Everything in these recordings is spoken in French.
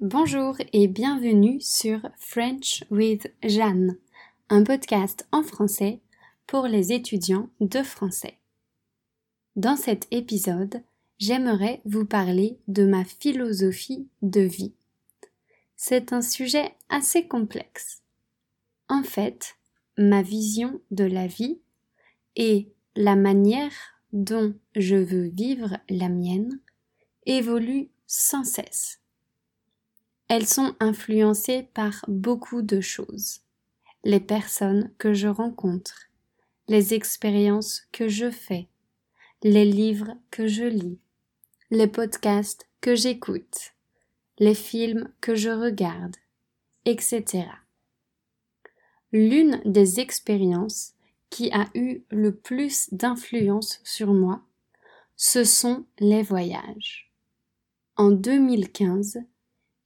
Bonjour et bienvenue sur French with Jeanne, un podcast en français pour les étudiants de français. Dans cet épisode, j'aimerais vous parler de ma philosophie de vie. C'est un sujet assez complexe. En fait, ma vision de la vie et la manière dont je veux vivre la mienne évoluent sans cesse. Elles sont influencées par beaucoup de choses. Les personnes que je rencontre, les expériences que je fais, les livres que je lis, les podcasts que j'écoute, les films que je regarde, etc. L'une des expériences qui a eu le plus d'influence sur moi, ce sont les voyages. En 2015,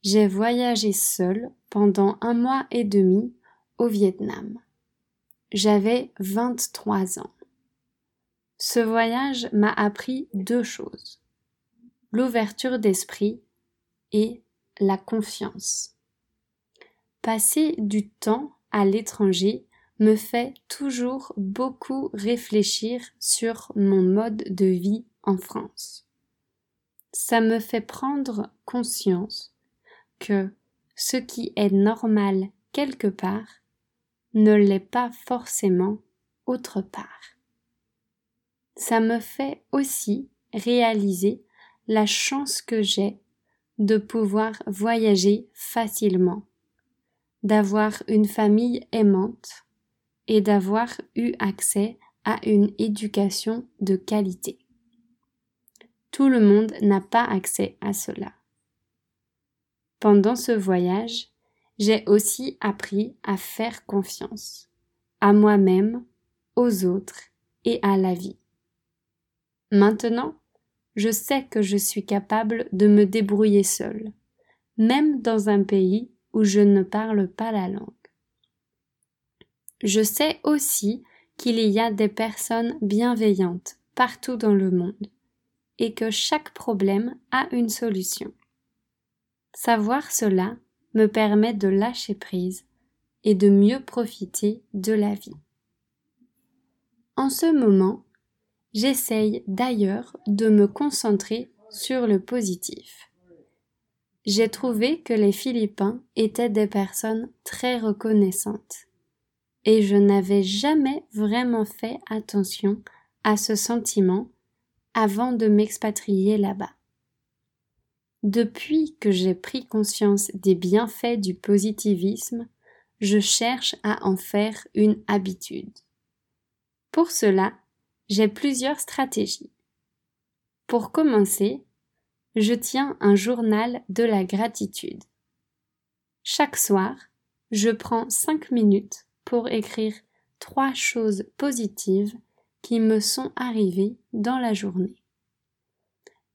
j'ai voyagé seul pendant un mois et demi au Vietnam. J'avais 23 ans. Ce voyage m'a appris deux choses. L'ouverture d'esprit et la confiance. Passer du temps à l'étranger me fait toujours beaucoup réfléchir sur mon mode de vie en France. Ça me fait prendre conscience que ce qui est normal quelque part ne l'est pas forcément autre part. Ça me fait aussi réaliser la chance que j'ai de pouvoir voyager facilement, d'avoir une famille aimante et d'avoir eu accès à une éducation de qualité. Tout le monde n'a pas accès à cela. Pendant ce voyage, j'ai aussi appris à faire confiance à moi-même, aux autres et à la vie. Maintenant, je sais que je suis capable de me débrouiller seule, même dans un pays où je ne parle pas la langue. Je sais aussi qu'il y a des personnes bienveillantes partout dans le monde et que chaque problème a une solution. Savoir cela me permet de lâcher prise et de mieux profiter de la vie. En ce moment, j'essaye d'ailleurs de me concentrer sur le positif. J'ai trouvé que les Philippins étaient des personnes très reconnaissantes et je n'avais jamais vraiment fait attention à ce sentiment avant de m'expatrier là-bas. Depuis que j'ai pris conscience des bienfaits du positivisme, je cherche à en faire une habitude. Pour cela, j'ai plusieurs stratégies. Pour commencer, je tiens un journal de la gratitude. Chaque soir, je prends cinq minutes pour écrire trois choses positives qui me sont arrivées dans la journée.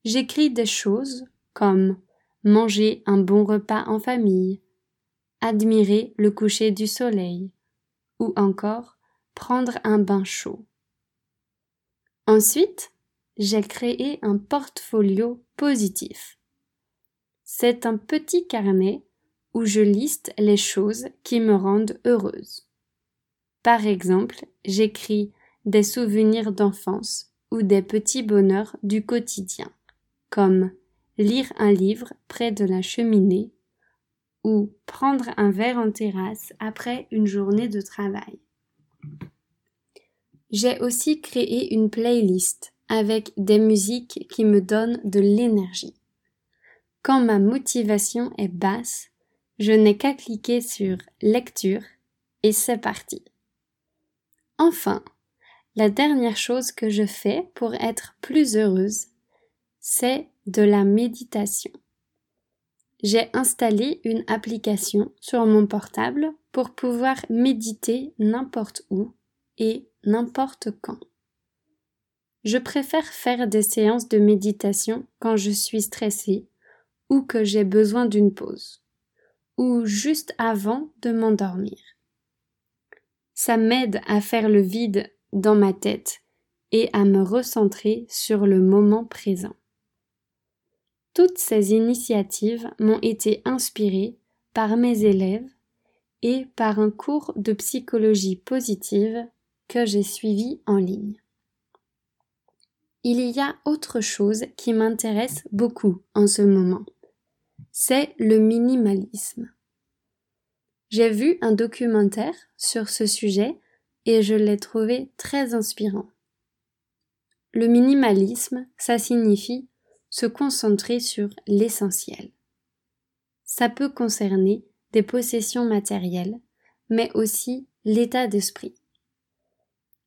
J'écris des choses comme manger un bon repas en famille, admirer le coucher du soleil, ou encore prendre un bain chaud. Ensuite, j'ai créé un portfolio positif. C'est un petit carnet où je liste les choses qui me rendent heureuse. Par exemple, j'écris des souvenirs d'enfance ou des petits bonheurs du quotidien, comme lire un livre près de la cheminée ou prendre un verre en terrasse après une journée de travail. J'ai aussi créé une playlist avec des musiques qui me donnent de l'énergie. Quand ma motivation est basse, je n'ai qu'à cliquer sur lecture et c'est parti. Enfin, la dernière chose que je fais pour être plus heureuse, c'est de la méditation. J'ai installé une application sur mon portable pour pouvoir méditer n'importe où et n'importe quand. Je préfère faire des séances de méditation quand je suis stressée ou que j'ai besoin d'une pause, ou juste avant de m'endormir. Ça m'aide à faire le vide dans ma tête et à me recentrer sur le moment présent. Toutes ces initiatives m'ont été inspirées par mes élèves et par un cours de psychologie positive que j'ai suivi en ligne. Il y a autre chose qui m'intéresse beaucoup en ce moment. C'est le minimalisme. J'ai vu un documentaire sur ce sujet et je l'ai trouvé très inspirant. Le minimalisme, ça signifie se concentrer sur l'essentiel. Ça peut concerner des possessions matérielles, mais aussi l'état d'esprit.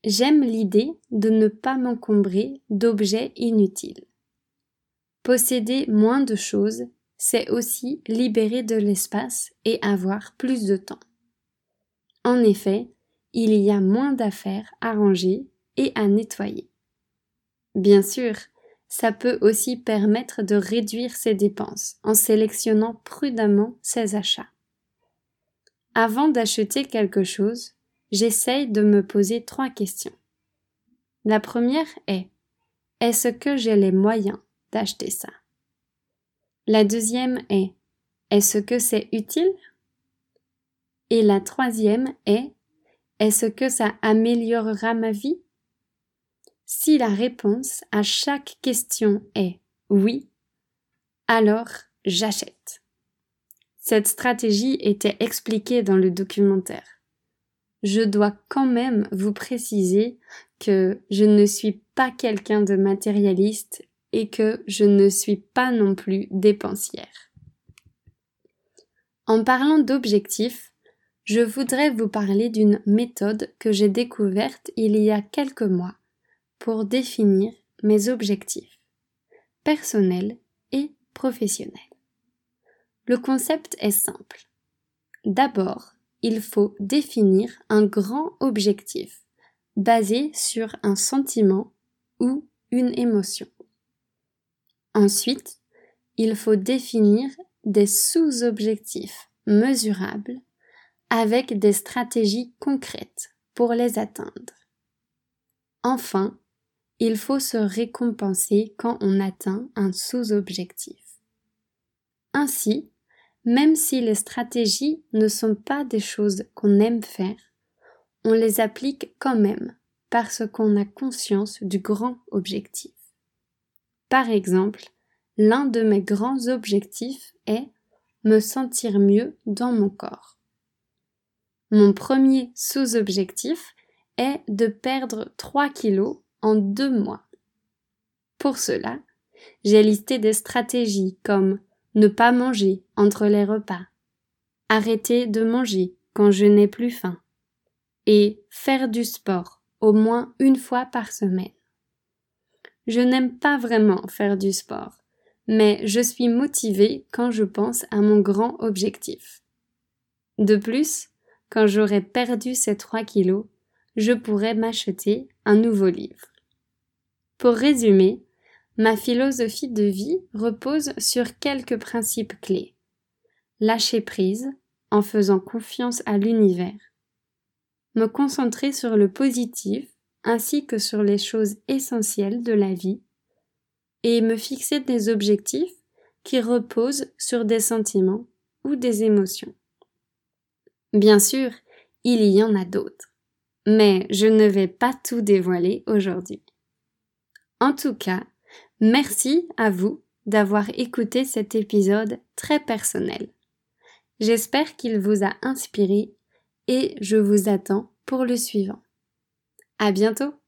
J'aime l'idée de ne pas m'encombrer d'objets inutiles. Posséder moins de choses, c'est aussi libérer de l'espace et avoir plus de temps. En effet, il y a moins d'affaires à ranger et à nettoyer. Bien sûr, ça peut aussi permettre de réduire ses dépenses en sélectionnant prudemment ses achats. Avant d'acheter quelque chose, j'essaye de me poser trois questions. La première est Est-ce que j'ai les moyens d'acheter ça? La deuxième est Est-ce que c'est utile? Et la troisième est Est-ce que ça améliorera ma vie? Si la réponse à chaque question est oui, alors j'achète. Cette stratégie était expliquée dans le documentaire je dois quand même vous préciser que je ne suis pas quelqu'un de matérialiste et que je ne suis pas non plus dépensière. En parlant d'objectifs, je voudrais vous parler d'une méthode que j'ai découverte il y a quelques mois pour définir mes objectifs personnels et professionnels. Le concept est simple. D'abord, il faut définir un grand objectif basé sur un sentiment ou une émotion. Ensuite, il faut définir des sous-objectifs mesurables avec des stratégies concrètes pour les atteindre. Enfin, il faut se récompenser quand on atteint un sous-objectif. Ainsi, même si les stratégies ne sont pas des choses qu'on aime faire, on les applique quand même parce qu'on a conscience du grand objectif. Par exemple, l'un de mes grands objectifs est me sentir mieux dans mon corps. Mon premier sous-objectif est de perdre 3 kilos en deux mois. Pour cela, j'ai listé des stratégies comme ne pas manger entre les repas, arrêter de manger quand je n'ai plus faim, et faire du sport au moins une fois par semaine. Je n'aime pas vraiment faire du sport, mais je suis motivée quand je pense à mon grand objectif. De plus, quand j'aurai perdu ces trois kilos, je pourrai m'acheter un nouveau livre. Pour résumer, Ma philosophie de vie repose sur quelques principes clés. Lâcher prise en faisant confiance à l'univers. Me concentrer sur le positif ainsi que sur les choses essentielles de la vie et me fixer des objectifs qui reposent sur des sentiments ou des émotions. Bien sûr, il y en a d'autres, mais je ne vais pas tout dévoiler aujourd'hui. En tout cas, Merci à vous d'avoir écouté cet épisode très personnel. J'espère qu'il vous a inspiré et je vous attends pour le suivant. À bientôt!